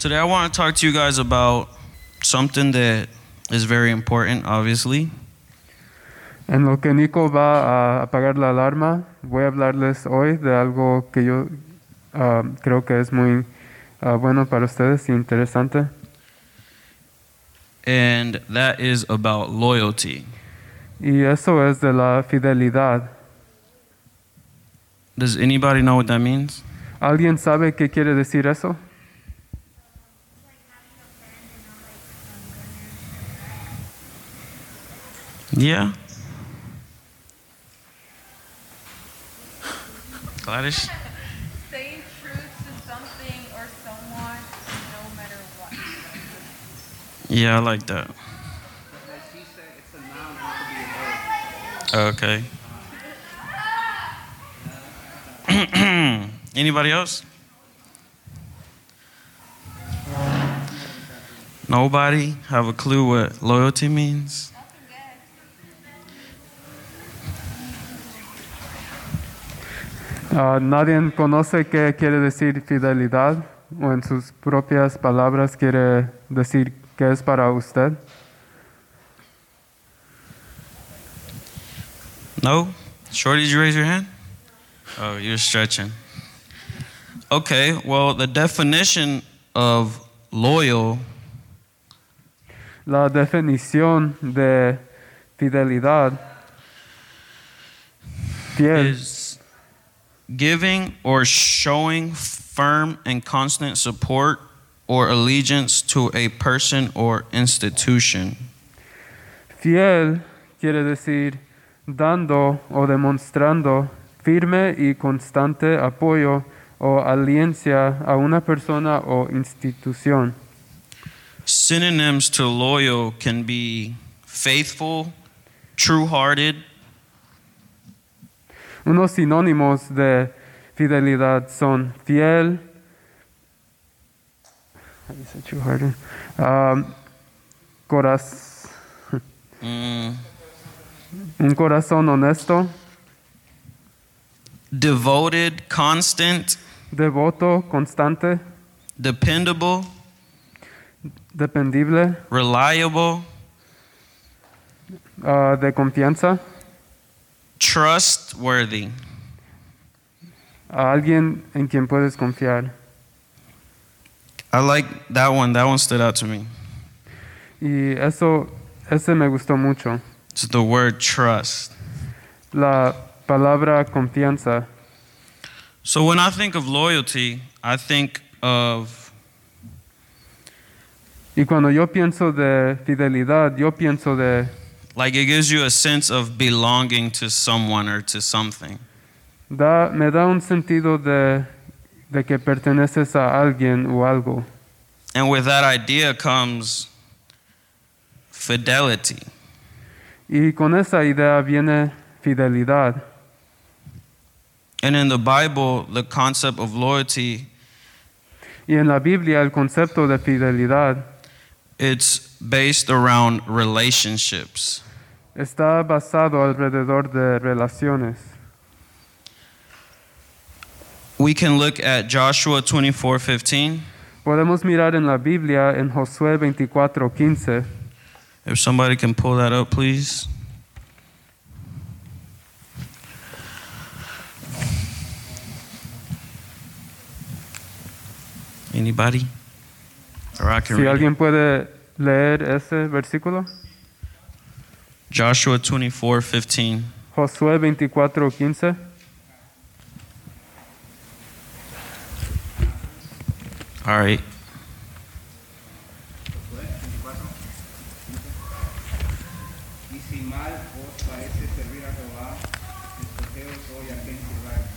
Today, I want to talk to you guys about something that is very important, obviously. En lo que Nico va a apagar la alarma, voy a hablarles hoy de algo que yo ah, creo que es muy ah, bueno para ustedes y interesante. And that is about loyalty. Y eso es de la fidelidad. Does anybody know what that means? ¿Alguien sabe qué quiere decir eso? Yeah. Gladys? Saying truth to something or someone no matter what. Yeah, I like that. Oh, okay. Anybody else? Nobody have a clue what loyalty means? Ah, ¿Nadie conoce qué quiere decir fidelidad? ¿O en sus propias palabras quiere decir qué es para usted? No? Shorty, did you raise your hand? Oh, you're stretching. Okay, well, the definition of loyal La definición de fidelidad, fiel, is giving or showing firm and constant support or allegiance to a person or institution. fiel quiere decir dando o demostrando firme y constante apoyo o alianza a una persona o institución. Synonyms to loyal can be faithful, true hearted, Unos sinónimos de fidelidad son fiel? Um, coraz- mm, un corazón honesto, devoted, constant, devoto, constante, dependable, dependible, reliable, ah, de confianza, trustworthy. a alguien en quien puedes confiar. I like that one. That one stood out to me. Y eso, ese me gustó mucho. It's the word trust. La palabra confianza. So when I think of loyalty, I think of Y cuando yo pienso de fidelidad, yo pienso de like it gives you a sense of belonging to someone or to something. da, me da un sentido de, de que perteneces a alguien o algo. And with that idea comes fidelity. Y con esa idea viene fidelidad. And in the Bible, the concept of loyalty, Y en la Biblia el concepto de fidelidad it's based around relationships. está basado alrededor de relaciones. We can look at Joshua 24:15. Podemos mirar en la Biblia en Josué 24:15. If somebody can pull that up, please. Anybody? Or I can Si read it. alguien puede leer ese versículo. Joshua 24:15. Josué 24:15. All right. Y si mal os parece servir a Jehová, escogeos hoy a quien sirváis,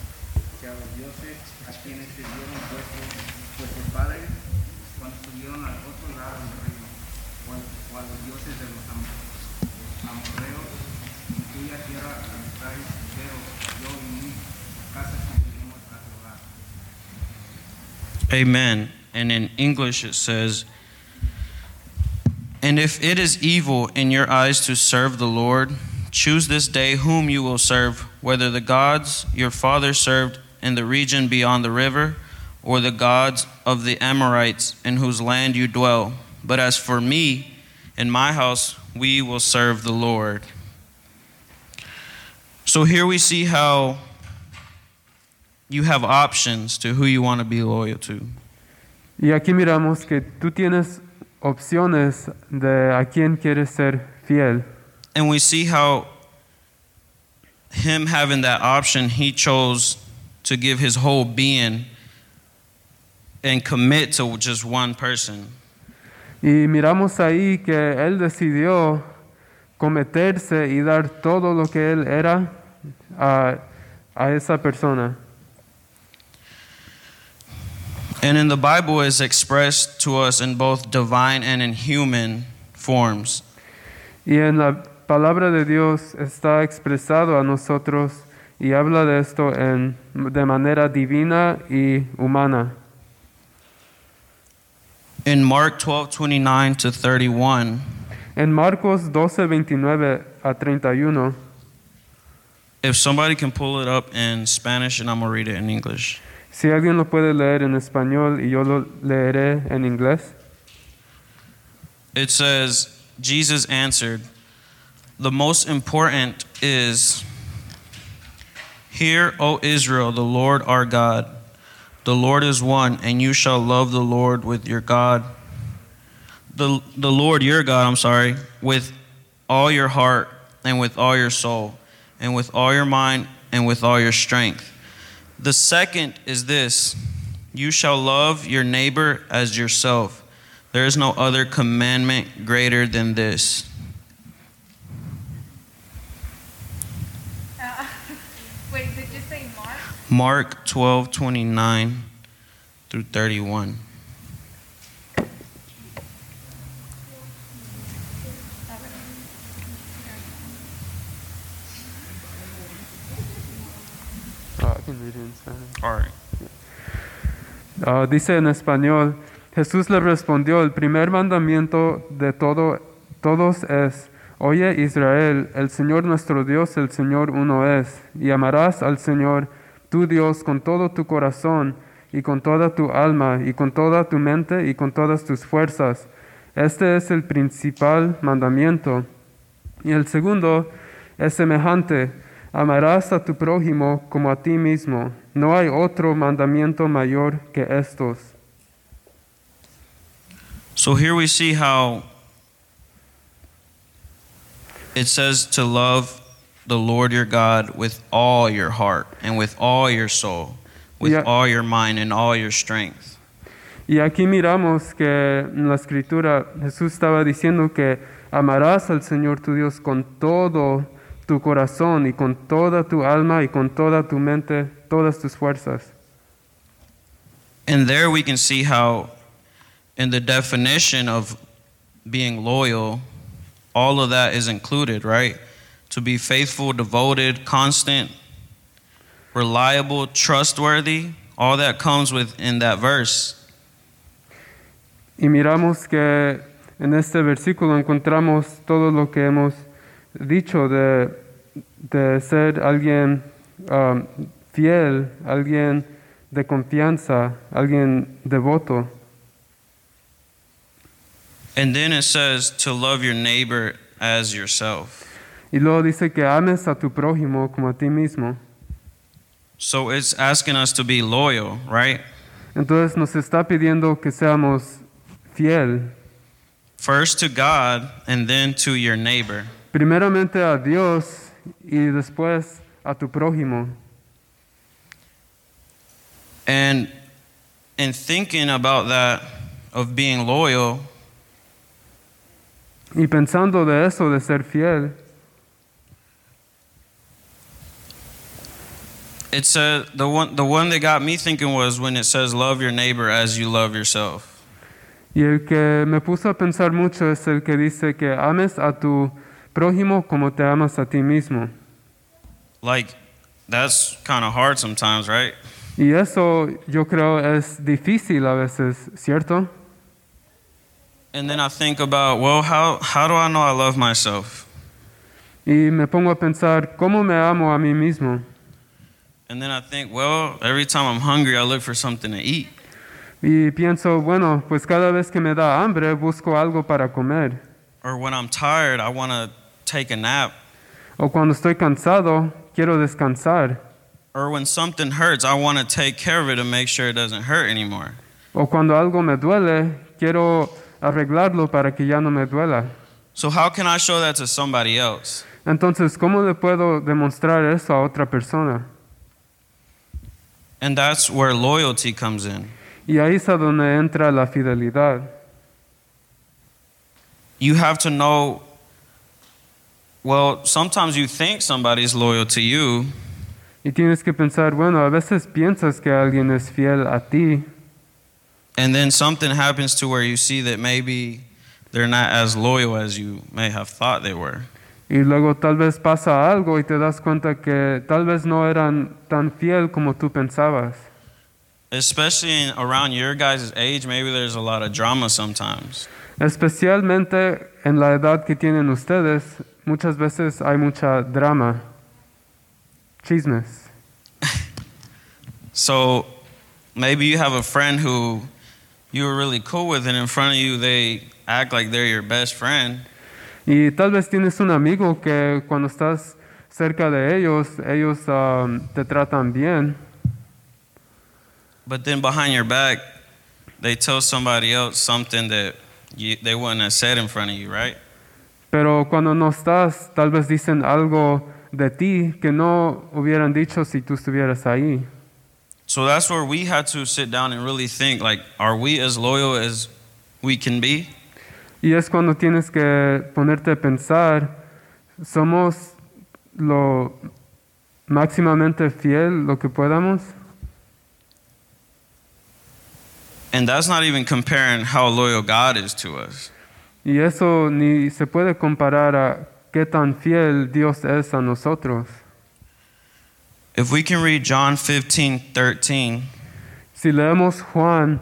que a los dioses a quienes sirvieron vuestros, vuestros padres cuando estuvieron al otro lado del río, o, al- o a los dioses de los am- amorreos, en cuya tierra habitáis, pero yo y mi casa serviremos a Jehová. Amen. And in English it says, And if it is evil in your eyes to serve the Lord, choose this day whom you will serve, whether the gods your father served in the region beyond the river, or the gods of the Amorites in whose land you dwell. But as for me and my house, we will serve the Lord. So here we see how you have options to who you want to be loyal to. Y aquí miramos que tú tienes opciones de a quién quieres ser fiel. And we see how him having that option, he chose to give his whole being and commit to just one person. Y miramos ahí que él decidió cometerse y dar todo lo que él era a, a esa persona. And in the Bible is expressed to us in both divine and in human forms. Y en la palabra de Dios está expresado a nosotros y habla de esto en, de manera divina y humana. In Mark 12, 29 to 31, En Marcos 12, 29 a 31, if somebody can pull it up in Spanish and I'm going to read it in English. Si alguien lo puede leer en español y yo lo leeré en inglés. It says, Jesus answered, The most important is, Hear, O Israel, the Lord our God. The Lord is one, and you shall love the Lord with your God. The, the Lord your God, I'm sorry, with all your heart and with all your soul and with all your mind and with all your strength. The second is this you shall love your neighbor as yourself. There is no other commandment greater than this. Uh, wait, did you say Mark? Mark 12, 29 through 31. Ah, dice en español, Jesús le respondió, el primer mandamiento de todo, todos es, oye Israel, el Señor nuestro Dios, el Señor uno es, y amarás al Señor tu Dios con todo tu corazón y con toda tu alma y con toda tu mente y con todas tus fuerzas. Este es el principal mandamiento. Y el segundo es semejante, amarás a tu prójimo como a ti mismo. No hay otro mandamiento mayor que estos. So here we see how it says to love the Lord your God with all your heart and with all your soul, with all your mind and all your strength. Y aquí miramos que en la escritura Jesús estaba diciendo que amarás al Señor tu Dios con todo tu corazón y con toda tu alma y con toda tu mente, todas tus fuerzas. And there we can see how, in the definition of being loyal, all of that is included, right? To be faithful, devoted, constant, reliable, trustworthy, all that comes within that verse. Y miramos que en este versículo encontramos todo lo que hemos dicho de, de ser alguien um, fiel, alguien de confianza, alguien devoto. And then it says to love your neighbor as yourself. Y luego dice que ames a tu prójimo como a ti mismo. So it's asking us to be loyal, right? Entonces nos está pidiendo que seamos fiel, First to God and then to your neighbor. primeramente a Dios y después a tu prójimo. And in thinking about that, of being loyal, Y pensando de eso, de ser fiel, it said the one the one that got me thinking was when it says love your neighbor as you love yourself. y el que me puso a pensar mucho es el que dice que ames a tu prójimo como te amas a ti mismo. Like that's kind of hard sometimes, right? Y eso yo creo es difícil a veces, ¿cierto? And then I think about, well, how how do I know I love myself? Y me pongo a pensar, ¿cómo me amo a mí mismo? And then I think, well, every time I'm hungry, I look for something to eat. Y pienso, bueno, pues cada vez que me da hambre busco algo para comer. Or when I'm tired, I want to take a nap. O cuando estoy cansado, quiero descansar. Or when something hurts, I want to take care of it to make sure it doesn't hurt anymore. O cuando algo me duele, quiero arreglarlo para que ya no me duela. So, how can I show that to somebody else? Entonces, ¿cómo le puedo demostrar eso a otra persona? And that's where loyalty comes in. Y ahí es a donde entra la fidelidad. You have to know, well, sometimes you think somebody's loyal to you, Y tienes que pensar, bueno, a veces piensas que alguien es fiel a ti, and then something happens to where you see that maybe they're not as loyal as you may have thought they were. y luego tal vez pasa algo y te das cuenta que tal vez no eran tan fiel como tú pensabas. Especially in, around your guys' age, maybe there's a lot of drama sometimes. Especialmente en la edad que tienen ustedes, muchas veces hay mucha drama, chismes. So maybe you have a friend who you were really cool with, and in front of you, they act like they're your best friend. Y tal vez tienes un amigo que cuando estás cerca de ellos, ellos um, te tratan bien, But then behind your back, they tell somebody else something that you, they wouldn't have said in front of you, right? pero cuando no estás, tal vez dicen algo de ti que no hubieran dicho si tú estuvieras ahí. So that's where we had to sit down and really think like, are we as loyal as we can be? Y es cuando tienes que ponerte a pensar, ¿somos lo máximamente fiel lo que podamos? And that's not even comparing how loyal God is to us. Y eso ni se puede comparar a qué tan fiel Dios es a nosotros. If we can read John 15, 13, Si leemos Juan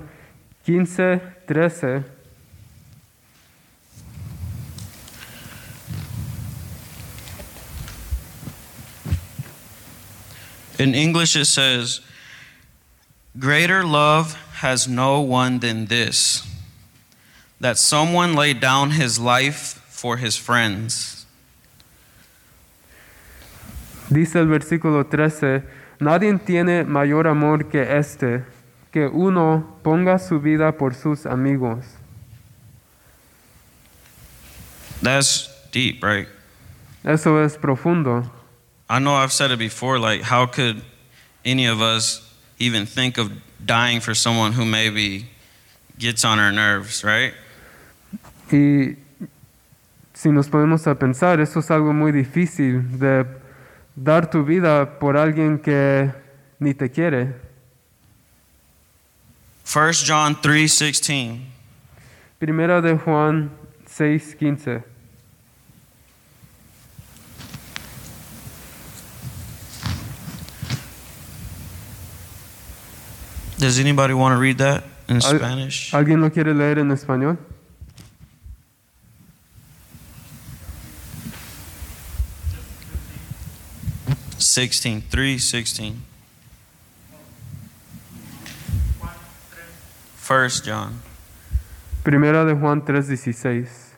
15, 13, in English it says, Greater love has no one than this, that someone laid down his life for his friends. Dice el versículo 13, nadie tiene mayor amor que este, que uno ponga su vida por sus amigos. That's deep, right? Eso es profundo. I know I've said it before, like, how could any of us even think of dying for someone who maybe gets on our nerves, right? Y si nos ponemos a pensar, eso es algo muy difícil de dar tu vida por alguien que ni te quiere. 1 John 3:16. Primera de Juan 6:15. Does anybody want to read that in Spanish? ¿Alguien lo quiere leer en español? Sixteen, three, sixteen. First John. Primera de Juan 3:16.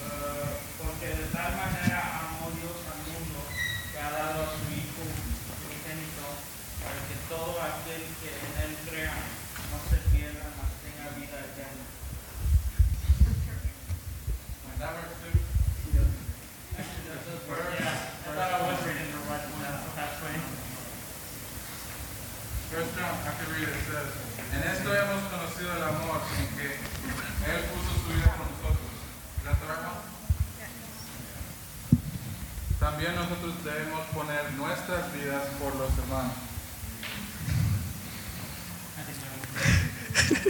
Eh, porque de tal manera amó Dios al mundo que ha dado a su Hijo unigénito para que todo aquel que en él crea no se pierda, mas tenga vida eterna. And that verse too? Actually, that's the verse. Yeah, I thought I was reading the right one. That's right. First John, I can read it, it says, En esto hemos conocido el amor en que Él puso su vida por nosotros. ¿Es that the right one? También nosotros debemos poner nuestras vidas por los hermanos.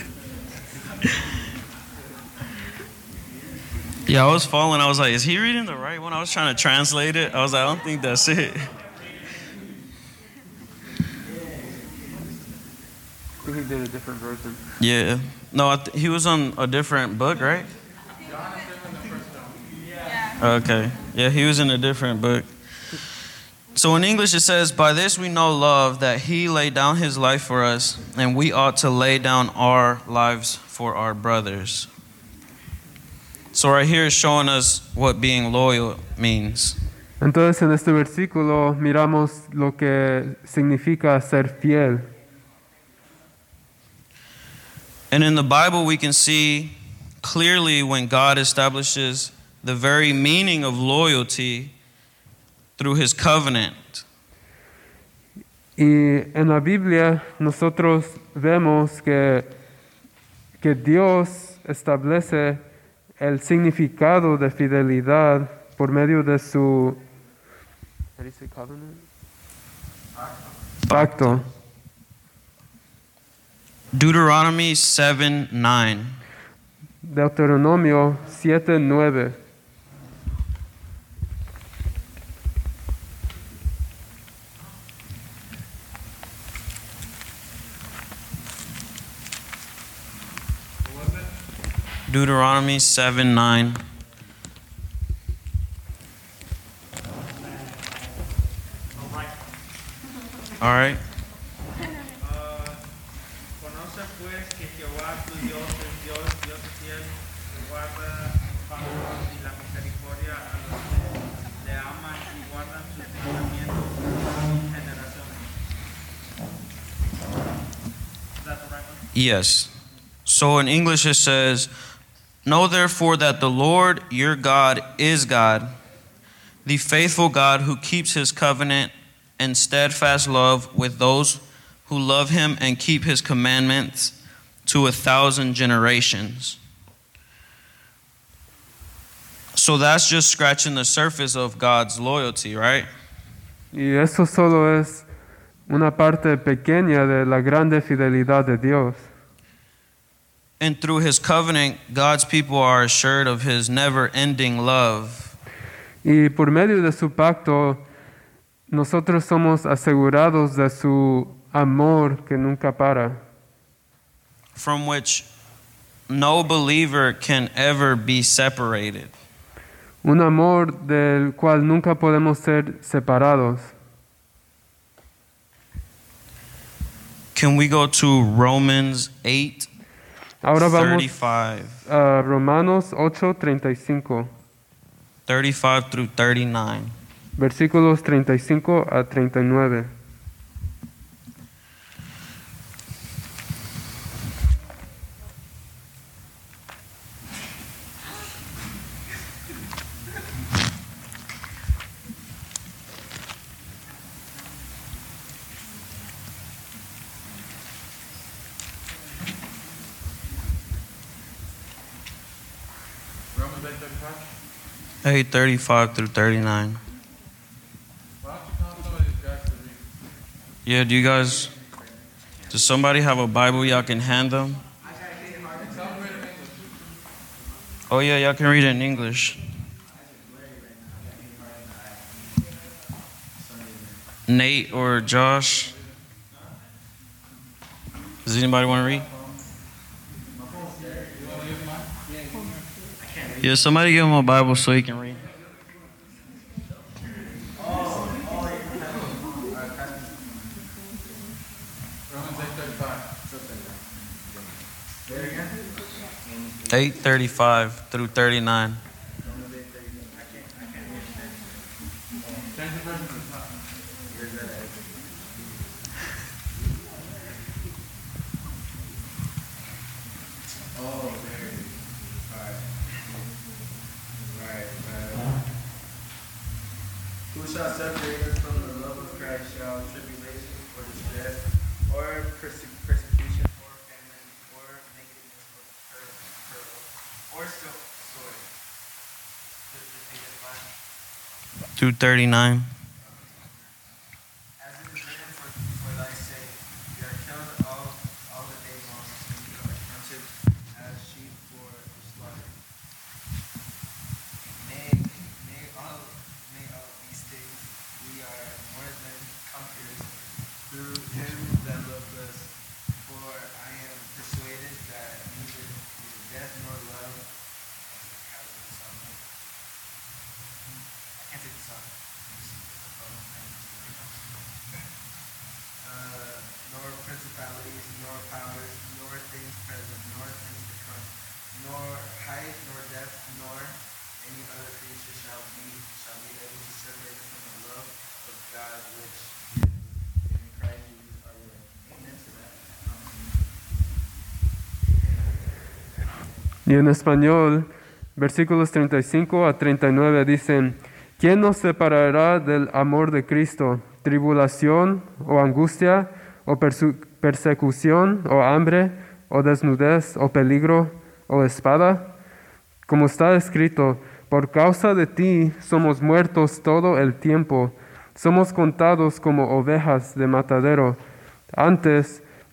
Yeah, I was following. I was like, is he reading the right one? I was trying to translate it. I was like, I don't think that's it. He did a different version. Yeah. No, I th- he was on a different book, right? Okay. Yeah, he was in a different book. So in English it says, By this we know love, that he laid down his life for us, and we ought to lay down our lives for our brothers. So right here is showing us what being loyal means. Entonces en este versículo miramos lo que significa ser fiel. And in the Bible, we can see clearly when God establishes the very meaning of loyalty through his covenant. Y en la Biblia nosotros vemos que, que Dios establece el significado de fidelidad por medio de su ¿How do you say covenant? pacto. Deuteronomy 7 9. Deuteronomio 7, 9. Deuteronomy 7 9. All right. Ah, conoce pues que Jehová tu Dios es Dios, Dios fiel, que guarda el pacto y la misericordia a los que le aman y guardan sus mandamientos sin generaciones. Is that the right one? Yes. So in English it says, Know therefore that the Lord your God is God, the faithful God who keeps his covenant and steadfast love with those who love him and keep his commandments to a thousand generations. So that's just scratching the surface of God's loyalty, right? Y eso solo es una parte pequeña de la grande fidelidad de Dios. And through his covenant, God's people are assured of his never ending love. Y por medio de su pacto, nosotros somos asegurados de su amor que nunca para, from which no believer can ever be separated. un amor del cual nunca podemos ser separados. Can we go to Romans 8 Ahora vamos 35, a Romanos 8:35, 35 through 39? versículos 35 a 39. 8 35 through 39. Why don't you come some of these guys to read? Yeah, do you guys, does somebody have a Bible y'all can hand them? Oh, yeah, y'all can read it in English. Nate or Josh? Does anybody want to read? Yeah, somebody give him a Bible so he can read. Romans 835 through 39. persecution or famine or nakedness or peril or, 239. Y en español, versículos 35 a 39 dicen, ¿quién nos separará del amor de Cristo? ¿Tribulación o angustia o persecución o hambre o desnudez o peligro o espada? Como está escrito, por causa de ti somos muertos todo el tiempo, somos contados como ovejas de matadero. Antes,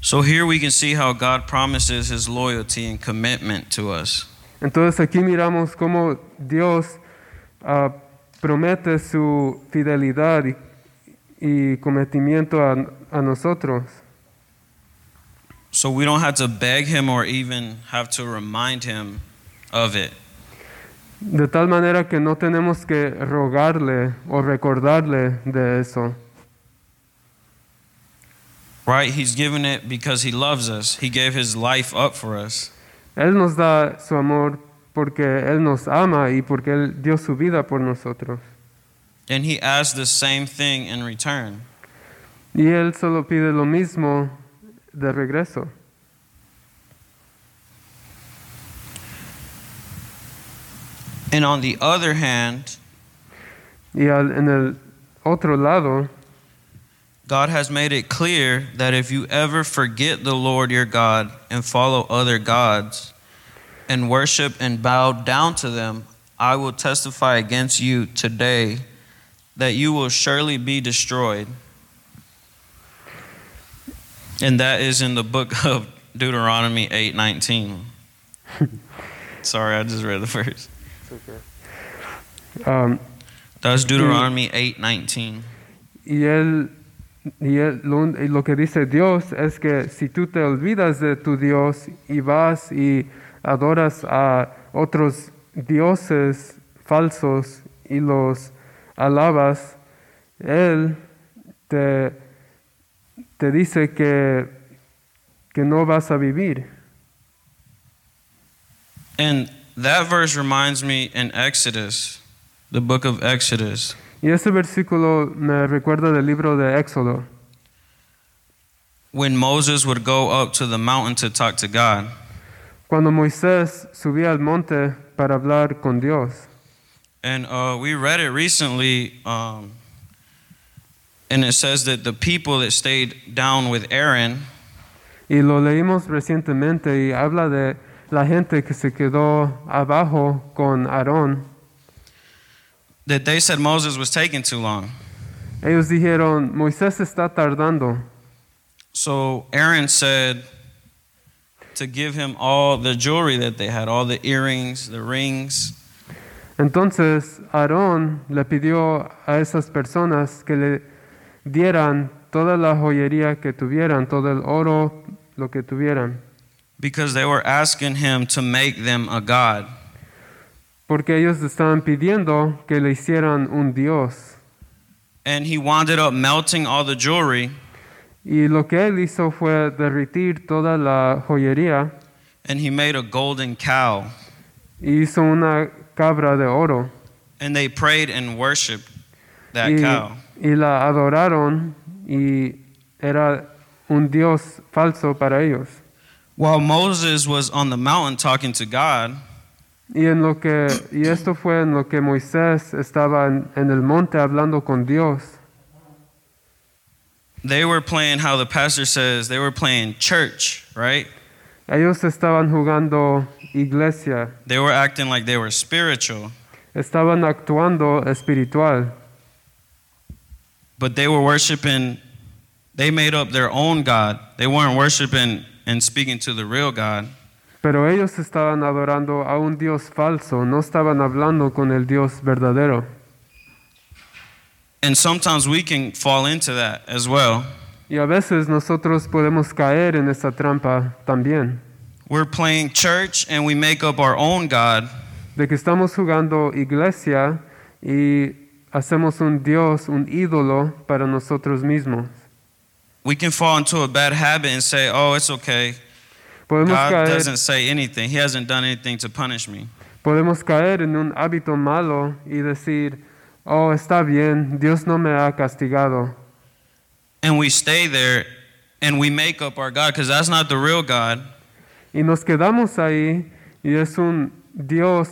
So here we can see how God promises his loyalty and commitment to us. Entonces aquí miramos cómo Dios ah, promete su fidelidad y, y cometimiento a, a nosotros. So we don't have to beg him or even have to remind him of it. De tal manera que no tenemos que rogarle o recordarle de eso. Right? He's given it because he loves us. He gave his life up for us. Él nos da su amor porque Él nos ama y porque Él dio su vida por nosotros. And he asks the same thing in return. Y Él solo pide lo mismo de regreso. And on the other hand, Y al- en el otro lado, God has made it clear that if you ever forget the Lord your God and follow other gods and worship and bow down to them, I will testify against you today that you will surely be destroyed. And that is in the book of Deuteronomy 8:19. Sorry, I just read the verse. um, That's Deuteronomy 8:19. y Él, y lo que dice Dios es que si tú te olvidas de tu Dios y vas y adoras a otros dioses falsos y los alabas, Él te, te dice que, que no vas a vivir. And that verse reminds me in Exodus, the book of Exodus, Y ese versículo me recuerda del libro de Éxodo, when Moses would go up to the mountain to talk to God. cuando Moisés subía al monte para hablar con Dios. And uh, we read it recently, um, and it says that the people that stayed down with Aaron, Y lo leímos recientemente y habla de la gente que se quedó abajo con Aarón. That they said Moses was taking too long. Ellos dijeron, Moisés está tardando. So Aaron said to give him all the jewelry that they had, all the earrings, the rings, Entonces Aarón le pidió a esas personas que le dieran toda la joyería que tuvieran, todo el oro, lo que tuvieran. because they were asking him to make them a god. Porque ellos estaban pidiendo que le hicieran un Dios. And he wound up melting all the jewelry Y lo que él hizo fue derritir toda la joyería and he made a golden cow. y hizo una cabra de oro. And they prayed and worshiped that y, cow. y la adoraron y era un Dios falso para ellos. While Moses was on the mountain talking to God, Y, en lo que, y esto fue en lo que Moisés estaba en, en el monte hablando con Dios. they were playing how the pastor says they were playing church, right? Ellos estaban jugando iglesia, They were acting like they were spiritual, estaban actuando espiritual, but they were worshiping, they made up their own God. They weren't worshiping and speaking to the real God. Pero ellos estaban adorando a un Dios falso, no estaban hablando con el Dios verdadero. And sometimes we can fall into that as well. Y a veces nosotros podemos caer en esa trampa también. We're playing church and we make up our own God, de que estamos jugando iglesia y hacemos un Dios, un ídolo para nosotros mismos. We can fall into a bad habit and say, oh, it's okay. Podemos God caer, doesn't say anything. He hasn't done anything to punish me. podemos caer en un hábito malo y decir, oh, está bien, Dios no me ha castigado. And we stay there and we make up our God because that's not the real God. Y nos quedamos ahí y es un Dios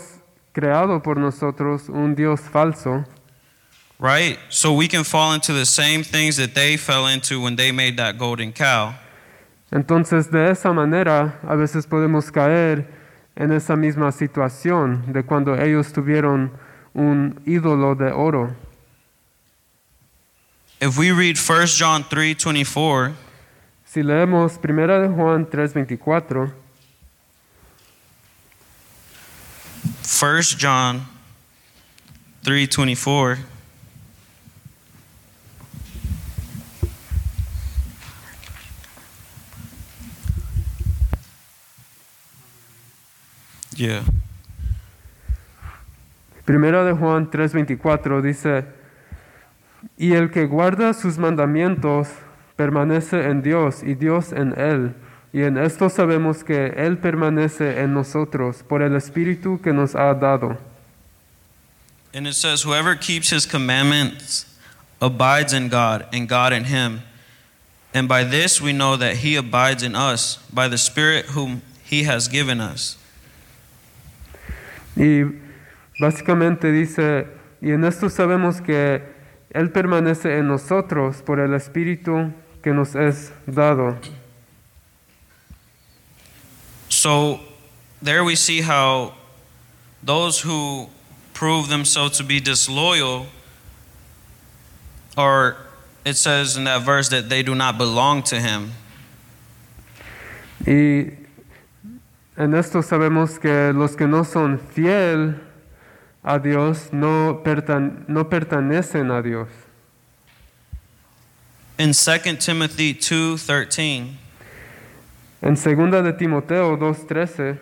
creado por nosotros, un Dios falso. Right? So we can fall into the same things that they fell into when they made that golden cow. Entonces de esa manera a veces podemos caer en esa misma situación de cuando ellos tuvieron un ídolo de oro. If we read 1 John 3:24, Si leemos 1 de Juan 3:24, 1 John 3:24 Yeah. Primera de Juan 3:24 dice, y el que guarda sus mandamientos permanece en Dios y Dios en él. Y en esto sabemos que Él permanece en nosotros por el Espíritu que nos ha dado. And it says, Whoever keeps his commandments abides in God, and God in him. And by this we know that he abides in us, by the Spirit whom he has given us. Y básicamente dice, y en esto sabemos que Él permanece en nosotros por el Espíritu que nos es dado. So there we see how those who prove themselves to be disloyal, or it says in that verse that they do not belong to him. Y en esto sabemos que los que no son fiel a Dios no, pertan- no pertenecen a Dios. In 2 Timothy 2:13, En segunda de Timoteo 2.13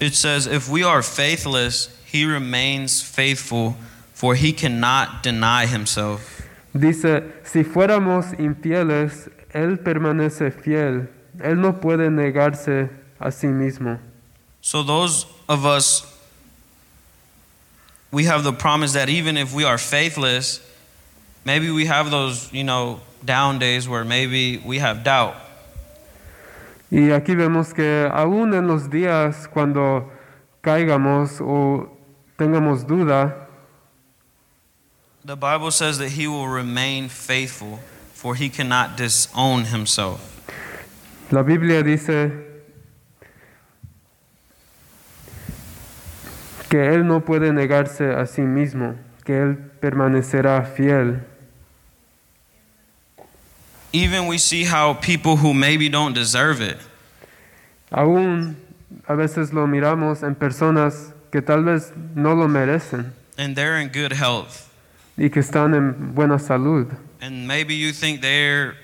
it says, If we are faithless, he remains faithful, for he cannot deny himself. Dice, si fuéramos infieles, Él permanece fiel, Él no puede negarse a sí mismo. So, those of us, we have the promise that even if we are faithless, maybe we have those, you know, down days where maybe we have doubt. Y aquí vemos que aún en los días cuando caigamos o tengamos duda, The Bible says that he will remain faithful, for he cannot disown himself. la Biblia dice que Él no puede negarse a sí mismo, que Él permanecerá fiel. Even we see how people who maybe don't deserve it, Aún a veces lo miramos en personas que tal vez no lo merecen and they're in good health, y que están en buena salud. and maybe you think they're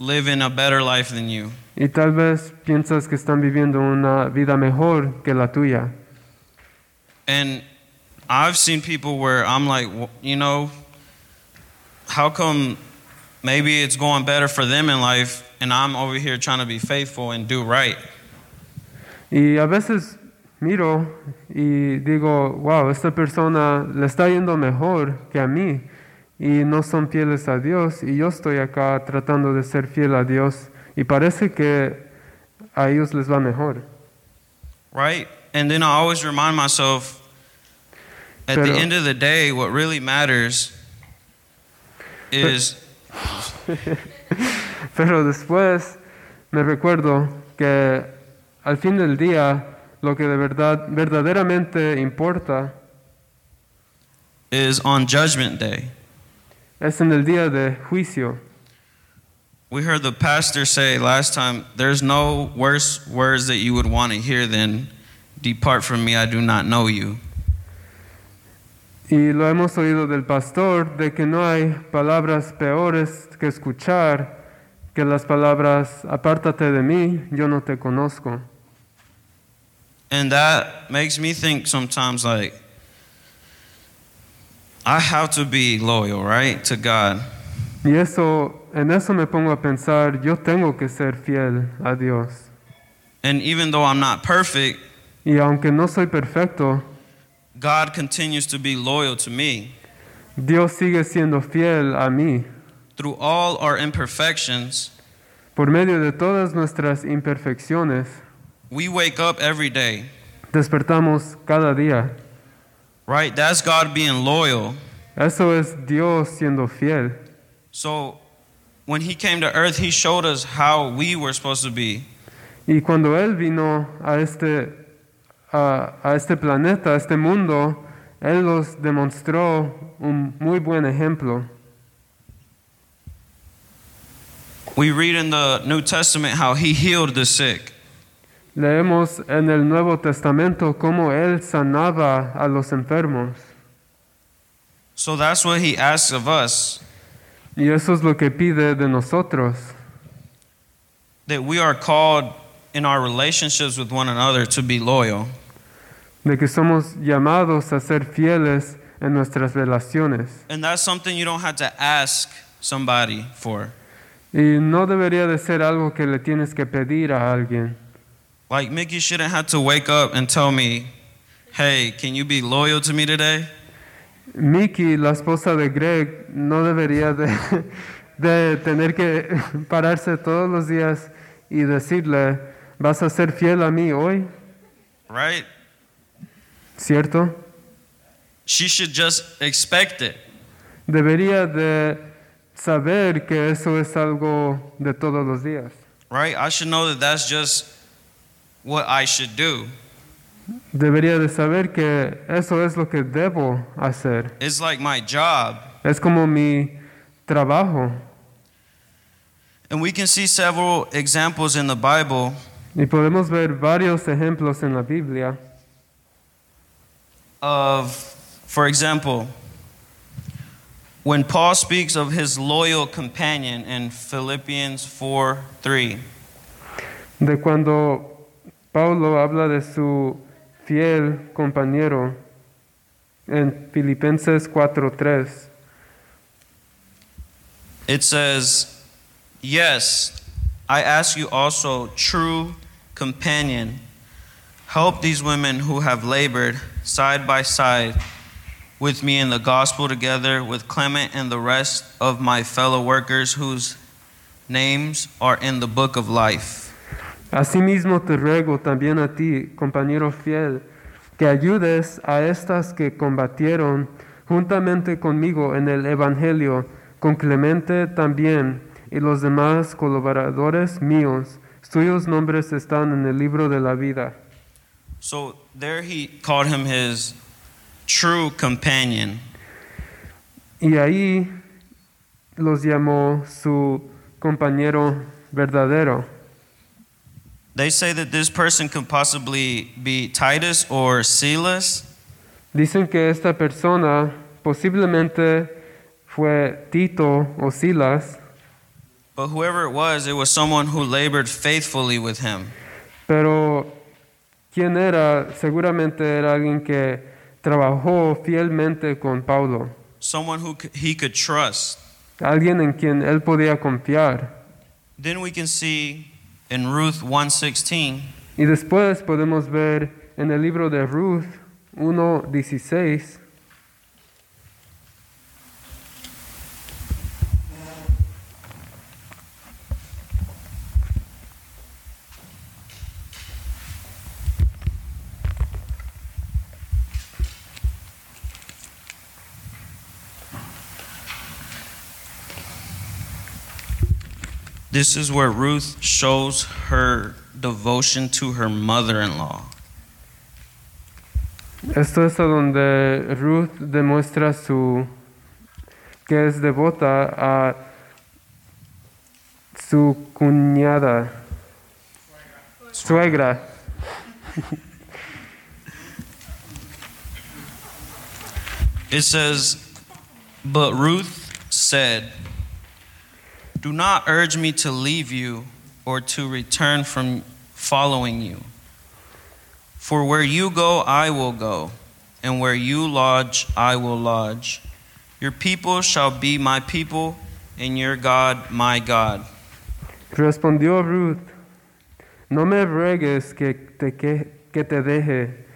living a better life than you. Y tal vez piensas que están viviendo una vida mejor que la tuya. And I've seen people where I'm like, you know, how come maybe it's going better for them in life and I'm over here trying to be faithful and do right? Y a veces miro y digo, wow, esta persona le está yendo mejor que a mí y no son fieles a Dios y yo estoy acá tratando de ser fiel a Dios y parece que a ellos les va mejor. Right? And then I always remind myself at the Pero- end of the day, what really matters is Pero después me recuerdo que al fin del día lo que de verdad verdaderamente importa is on judgment day. es en el día de juicio. We heard the pastor say last time, there's no worse words that you would want to hear than depart from me, I do not know you. Y lo hemos oído del pastor de que no hay palabras peores que escuchar que las palabras apártate de mí, yo no te conozco. And that makes me think sometimes like, I have to be loyal, right, to God. Y eso, en eso me pongo a pensar, yo tengo que ser fiel a Dios. And even though I'm not perfect, Y aunque no soy perfecto, God continues to be loyal to me. Dios sigue siendo fiel a mí. Through all our imperfections, Por medio de todas nuestras imperfecciones, we wake up every day, despertamos cada día. right? That's God being loyal. Eso es Dios siendo fiel. So when He came to earth, He showed us how we were supposed to be. Y cuando Él vino a este, a, a este planeta, a este mundo, Él nos demostró un muy buen ejemplo. We read in the New Testament how He healed the sick. Leemos en el Nuevo Testamento cómo Él sanaba a los enfermos. So that's what He asks of us Y eso es lo que pide de nosotros, that we are called in our relationships with one another to be loyal. de que somos llamados a ser fieles en nuestras relaciones. And that's something you don't have to ask somebody for. Y no debería de ser algo que le tienes que pedir a alguien. Like Mickey shouldn't have to wake up and tell me, "Hey, can you be loyal to me today?" Mickey, la esposa de Greg, no debería de, de tener que pararse todos los días y decirle, ¿vas a ser fiel a mí hoy? Right? ¿Cierto? She should just expect it. Debería de saber que eso es algo de todos los días. Right? I should know that that's just what I should do. Debería de saber que eso es lo que debo hacer. It's like my job. Es como mi trabajo. And we can see several examples in the Bible Y podemos ver varios ejemplos en la Biblia. of, for example, when Paul speaks of his loyal companion in Philippians 4 3. De cuando Paulo habla de su fiel compañero en Filipenses 4:3. It says, Yes, I ask you also, true companion, help these women who have labored side by side with me in the gospel together with Clement and the rest of my fellow workers whose names are in the book of life. Asimismo te ruego también a ti, compañero fiel, que ayudes a estas que combatieron juntamente conmigo en el Evangelio, con Clemente también y los demás colaboradores míos, cuyos nombres están en el libro de la vida. So there he called him his true companion. Y ahí los llamó su compañero verdadero. They say that this person could possibly be Titus or Silas. Dicen que esta persona posiblemente fue Tito o Silas, But whoever it was, it was someone who labored faithfully with him. pero ¿quién era? Seguramente era alguien que trabajó fielmente con Paulo, Someone who he could trust. alguien en quien él podía confiar. Then we can see in Ruth 1:16 Y después podemos ver en el libro de Ruth 1.16, this is where Ruth shows her devotion to her mother-in-law. Esto es donde Ruth demuestra su que es devota a su cuñada, suegra. It says, But Ruth said, Do not urge me to leave you or to return from following you. For where you go, I will go, and where you lodge, I will lodge. Your people shall be my people, and your God my God. Respondió Ruth, no me ruegues que te, que, que te deje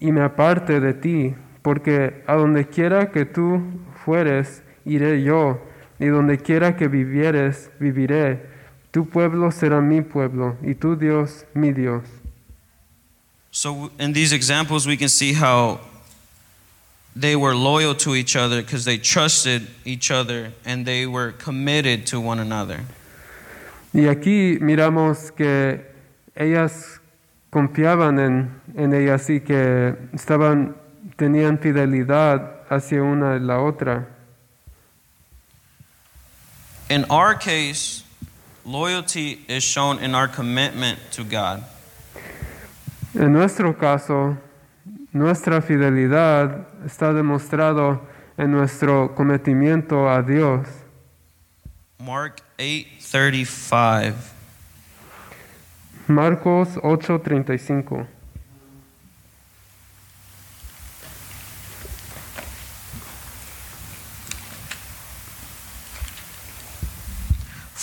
y me aparte de ti, porque a donde quiera que tú fueres, iré yo, y donde quiera que vivieres, viviré. Tu pueblo será mi pueblo, y tu Dios mi Dios. So, in these examples, we can see how they were loyal to each other because they trusted each other and they were committed to one another. Y aquí miramos que ellas confiaban en, en ellas y que estaban, tenían fidelidad hacia una y la otra. In our case, loyalty is shown in our commitment to God. En nuestro caso, nuestra fidelidad está demostrado en nuestro cometimiento a Dios. Mark 8:35. Marcos 8:35.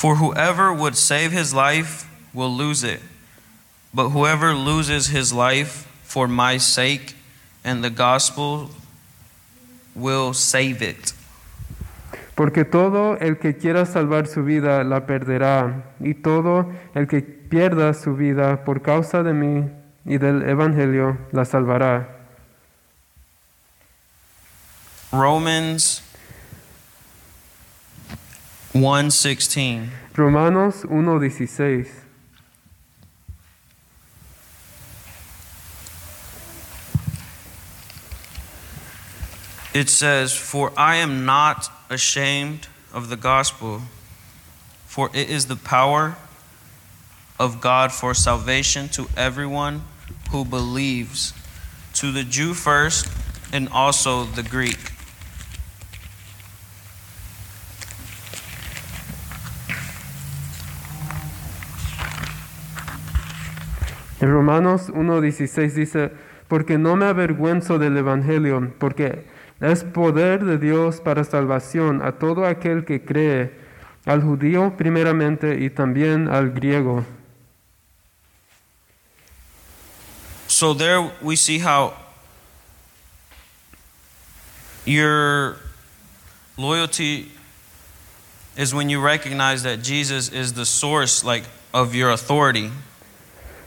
For whoever would save his life will lose it, but whoever loses his life for my sake and the gospel will save it. Porque todo el que quiera salvar su vida la perderá, y todo el que pierda su vida por causa de mí y del Evangelio la salvará. Romans 1:16. Romanos 1:16. It says, For I am not ashamed of the gospel, for it is the power of God for salvation to everyone who believes, to the Jew first, and also the Greek. En Romanos 1.16 dice, porque no me avergüenzo del Evangelio, porque es poder de Dios para salvación a todo aquel que cree, al judío primeramente y también al griego. So there we see how your loyalty is when you recognize that Jesus is the source like of your authority.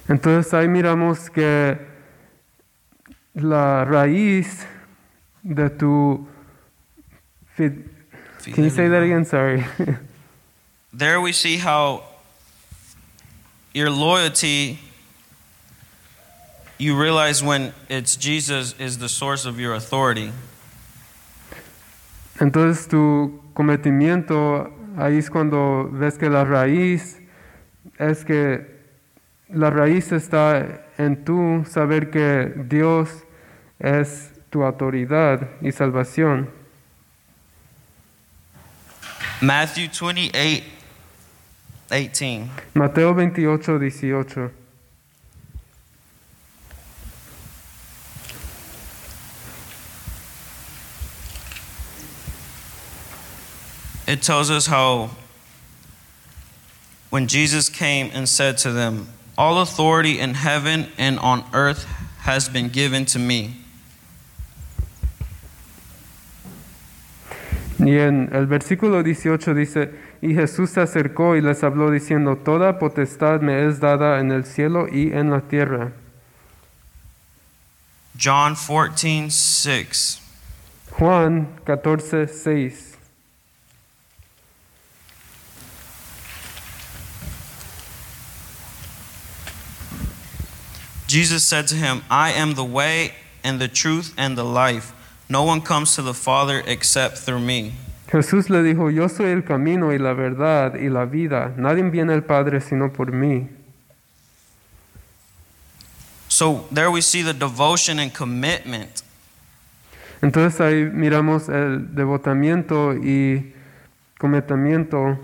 Entonces ahí miramos que la raíz de tu... Can you say that again? Sorry. There we see how your loyalty you realize when it's Jesus is the source of your authority. Entonces tu cometimiento, ahí es cuando ves que la raíz es que la raíz está en tu saber que Dios es tu autoridad y salvación. Matthew 28 18. Mateo 28, 18. It tells us how when Jesus came and said to them, All authority in heaven and on earth has been given to me. Y en el versículo 18 dice, y Jesús se acercó y les habló diciendo, toda potestad me es dada en el cielo y en la tierra. John 14 6. Juan 14, 6. Jesus said to him, I am the way and the truth and the life. No one comes to the Father except through me. Jesús le dijo, yo soy el camino y la verdad y la vida. Nadie viene al Padre sino por mí. So there we see the devotion and commitment. Entonces ahí miramos el devotamiento y cometimiento.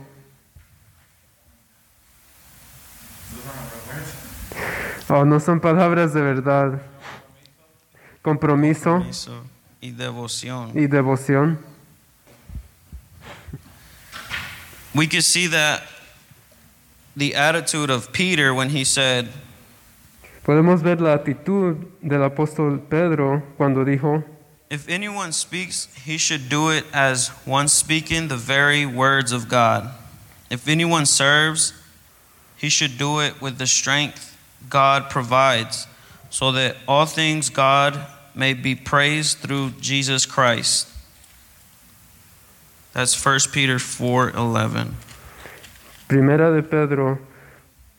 Oh, no son palabras de verdad. Compromiso Compromiso y devoción. y devoción. We could see that the attitude of Peter when he said, Podemos ver la actitud del apóstol Pedro cuando dijo, If anyone speaks, he should do it as one speaking the very words of God. If anyone serves, he should do it with the strength God provides, so that all things God may be praised through Jesus Christ. That's 1 Peter 4:11. Primera de Pedro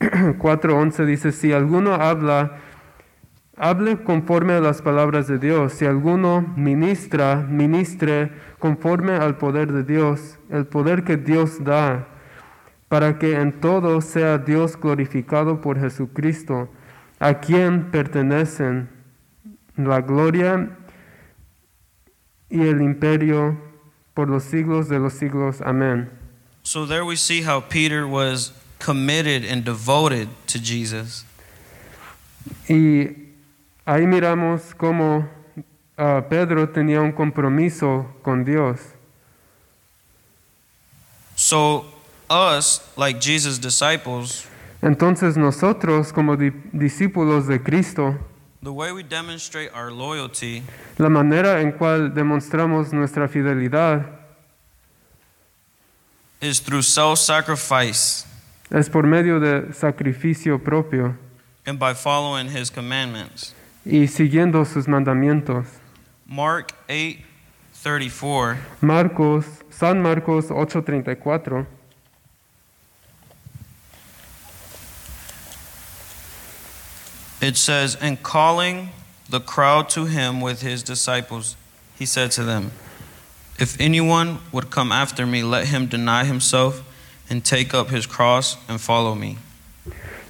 4:11 dice, si alguno habla, hable conforme a las palabras de Dios. Si alguno ministra, ministre conforme al poder de Dios, el poder que Dios da, para que en todo sea Dios glorificado por Jesucristo, a quien pertenecen la gloria y el imperio por los siglos de los siglos. Amén. So there we see how Peter was committed and devoted to Jesus. Y ahí miramos cómo ah, Pedro tenía un compromiso con Dios. So us, like Jesus' disciples, Entonces nosotros como di- discípulos de Cristo, The way we demonstrate our loyalty la manera en cual demostramos nuestra fidelidad is through self sacrifice es por medio de sacrificio propio and by following his commandments. y siguiendo sus mandamientos. Mark 8 34 Marcos, San Marcos 8:34. It says, And calling the crowd to him with his disciples, he said to them, If anyone would come after me, let him deny himself and take up his cross and follow me.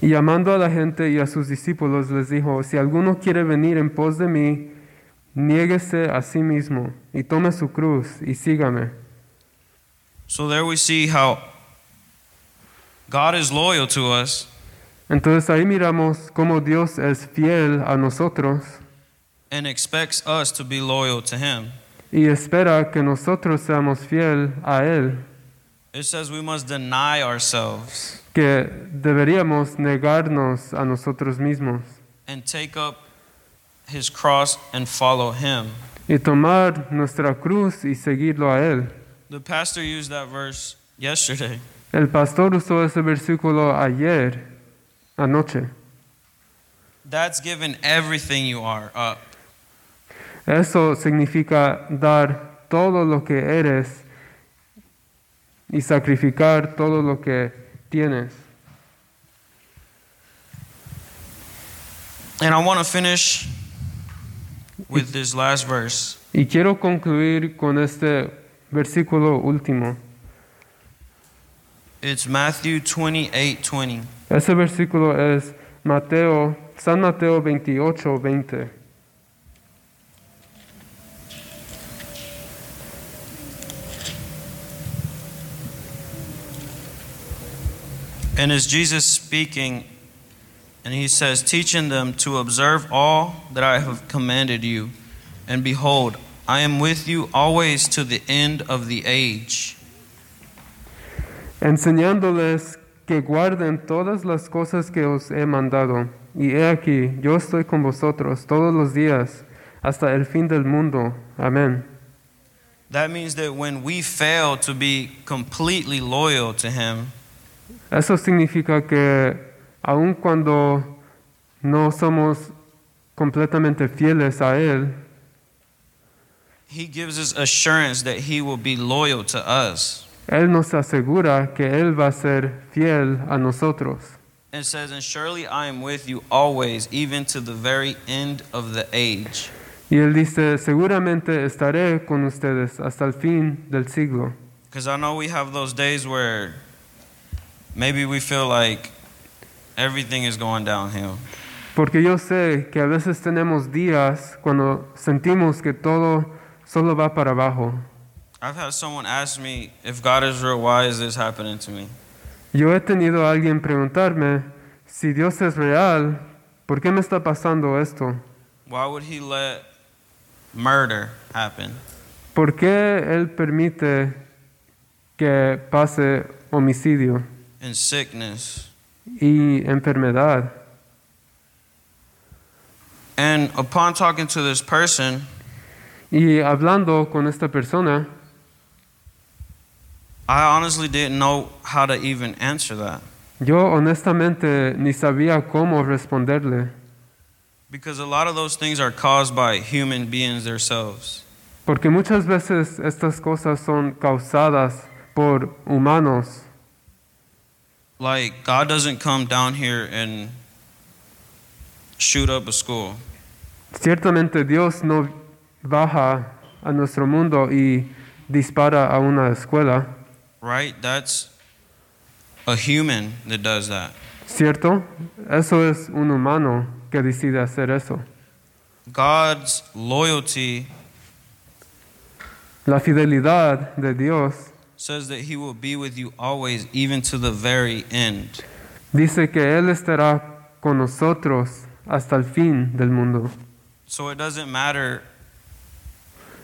Y llamando a la gente y a sus discípulos les dijo, si alguno quiere venir en pos de mí, niéguese a sí mismo y tome su cruz y sígame. So there we see how God is loyal to us Entonces ahí miramos cómo Dios es fiel a nosotros and expects us to be loyal to him. y espera que nosotros seamos fiel a Él, It says we must deny ourselves que deberíamos negarnos a nosotros mismos and take up his cross and follow him. y tomar nuestra cruz y seguirlo a Él. The pastor used that verse yesterday. El pastor usó ese versículo ayer, anoche. That's giving everything you are up. Eso significa dar todo lo que eres y sacrificar todo lo que tienes. And I want to finish with this last verse. Y quiero concluir con este versículo último. It's Matthew 28:20. 20. Ese versículo es Mateo, San Mateo 28, 20. And it's Jesus speaking, and he says, teaching them to observe all that I have commanded you. And behold, I am with you always to the end of the age. enseñándoles que guarden todas las cosas que os he mandado. Y he aquí, yo estoy con vosotros todos los días hasta el fin del mundo. Amén. That means that when we fail to be completely loyal to him, Eso significa que aun cuando no somos completamente fieles a Él, he gives us assurance that he will be loyal to us. Él nos asegura que Él va a ser fiel a nosotros. It says, And surely I am with you always, even to the very end of the age. Y Él dice, seguramente estaré con ustedes hasta el fin del siglo. Because I know we have those days where maybe we feel like everything is going downhill. Porque yo sé que a veces tenemos días cuando sentimos que todo solo va para abajo. I've had someone ask me, if God is real, why is this happening to me? Yo he tenido a alguien preguntarme, si Dios es real, ¿por qué me está pasando esto? Why would He let murder happen? ¿Por qué Él permite que pase homicidio And sickness? y enfermedad? And upon talking to this person, Y hablando con esta persona, I honestly didn't know how to even answer that. yo honestamente ni sabía cómo responderle, Because a lot of those things are caused by human beings themselves. porque muchas veces estas cosas son causadas por humanos. Like, God doesn't come down here and shoot up a school. Ciertamente Dios no baja a nuestro mundo y dispara a una escuela, Right? That's a human that does that. ¿cierto? Eso es un humano que decide hacer eso. God's loyalty La fidelidad de Dios says that He will be with you always, even to the very end. dice que Él estará con nosotros hasta el fin del mundo. So it doesn't matter,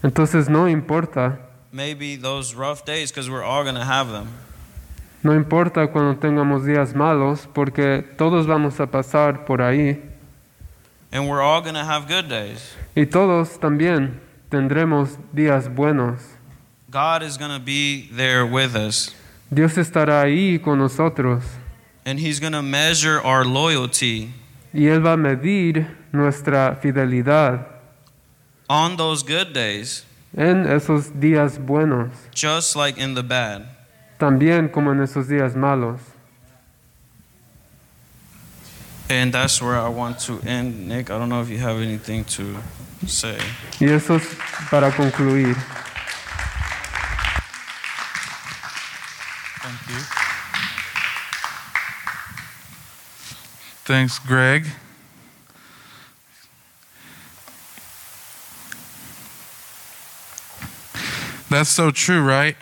Entonces no importa, maybe those rough days, because we're all going to have them. no importa cuando tengamos días malos, porque todos vamos a pasar por ahí And we're all going to have good days. y todos también tendremos días buenos. God is going to be there with us, Dios estará ahí con nosotros and He's going to measure our loyalty y Él va a medir nuestra fidelidad on those good days, en esos días buenos, just like in the bad. también como en esos días malos. And that's where I want to end. Nick, I don't know if you have anything to say. Y eso es para concluir. Thank you. Thanks, Greg. That's so true, right?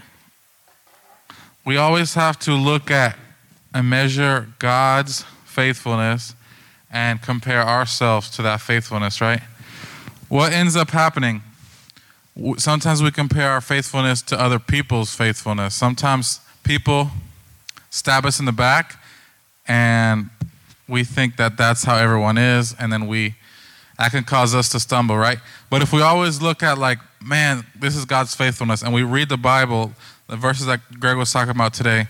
We always have to look at and measure God's faithfulness and compare ourselves to that faithfulness, right? What ends up happening? Sometimes we compare our faithfulness to other people's faithfulness. Sometimes people stab us in the back and we think that that's how everyone is and then we that can cause us to stumble right? But if we always look at like man this is god's faithfulness and we read the bible the verses that greg was talking about today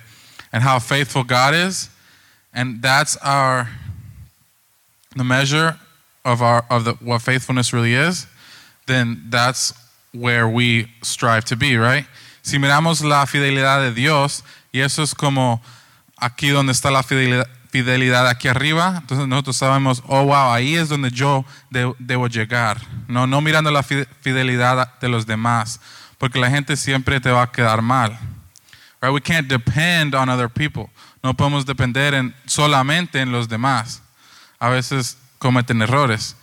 and how faithful god is and that's our the measure of our of the what faithfulness really is then that's where we strive to be right? Si miramos la fidelidad de dios y eso es como aquí donde está la fidelidad, fidelidad aquí arriba, entonces nosotros sabemos, oh wow, ahí es donde yo de- debo llegar. No, no mirando la fi- fidelidad de los demás, porque la gente siempre te va a quedar mal. We can't depend on other people. No podemos depender en, solamente en los demás. A veces cometen errores.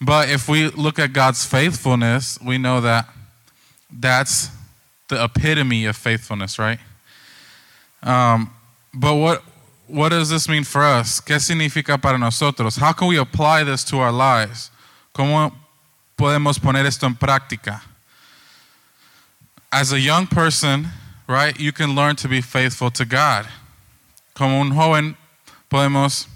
But if we look at God's faithfulness, we know that that's the epitome of faithfulness, right? Um, but what what does this mean for us? ¿Qué significa para nosotros? How can we apply this to our lives? ¿Cómo podemos poner esto en práctica? As a young person, right, you can learn to be faithful to God. Como un joven podemos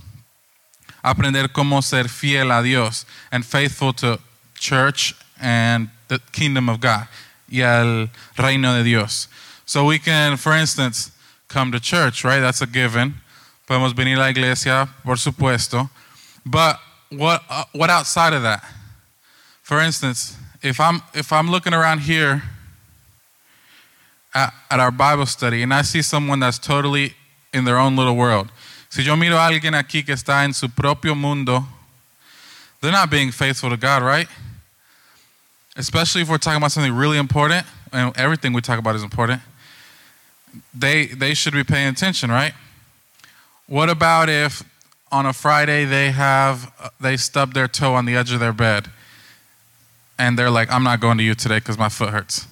aprender cómo ser fiel a Dios and faithful to church and the kingdom of God y al reino de Dios. So we can, for instance, come to church, right? That's a given. Podemos venir a la iglesia, por supuesto. But what uh, what outside of that? For instance, if I'm if I'm looking around here at, at our Bible study and I see someone that's totally in their own little world. Si yo miro a alguien aquí que está en su propio mundo, they're not being faithful to God, right? Especially if we're talking about something really important, and everything we talk about is important. They they should be paying attention, right? What about if on a Friday they have they stub their toe on the edge of their bed? and they're like, I'm not going to you today because my foot hurts.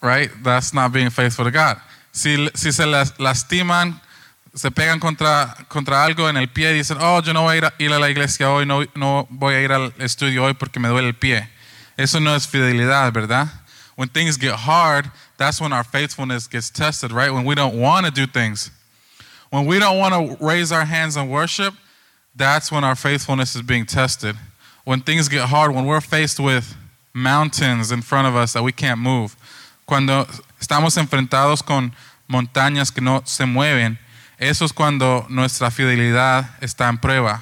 Right? That's not being faithful to God. Si, si se lastiman, se pegan contra, contra algo en el pie y dicen, oh, yo no voy a ir a, ir a la iglesia hoy, no, no voy a ir al estudio hoy porque me duele el pie. Eso no es fidelidad, ¿verdad? When things get hard, that's when our faithfulness gets tested, right? When we don't want to do things. When we don't want to raise our hands and worship, that's when our faithfulness is being tested. When things get hard, when we're faced with mountains in front of us that we can't move, cuando estamos enfrentados con montañas que no se mueven, eso es cuando nuestra fidelidad está en prueba.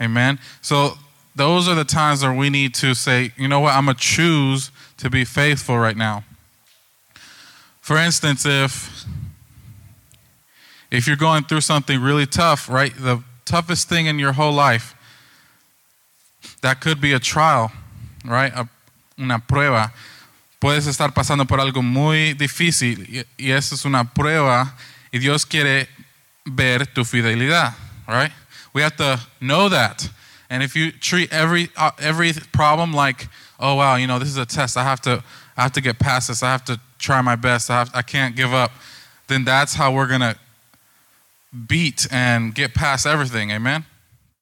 Amen. So those are the times where we need to say, you know what, I'm going to choose to be faithful right now. For instance, if if you're going through something really tough, right? The toughest thing in your whole life, that could be a trial, right? A- una prueba. Puedes estar pasando por algo muy difícil y, y eso es una prueba y Dios quiere ver tu fidelidad, right? We have to know that. And if you treat every uh, every problem like, oh wow, you know, this is a test. I have to I have to get past this. I have to try my best. I have, I can't give up. Then that's how we're going to beat and get past everything. Amen.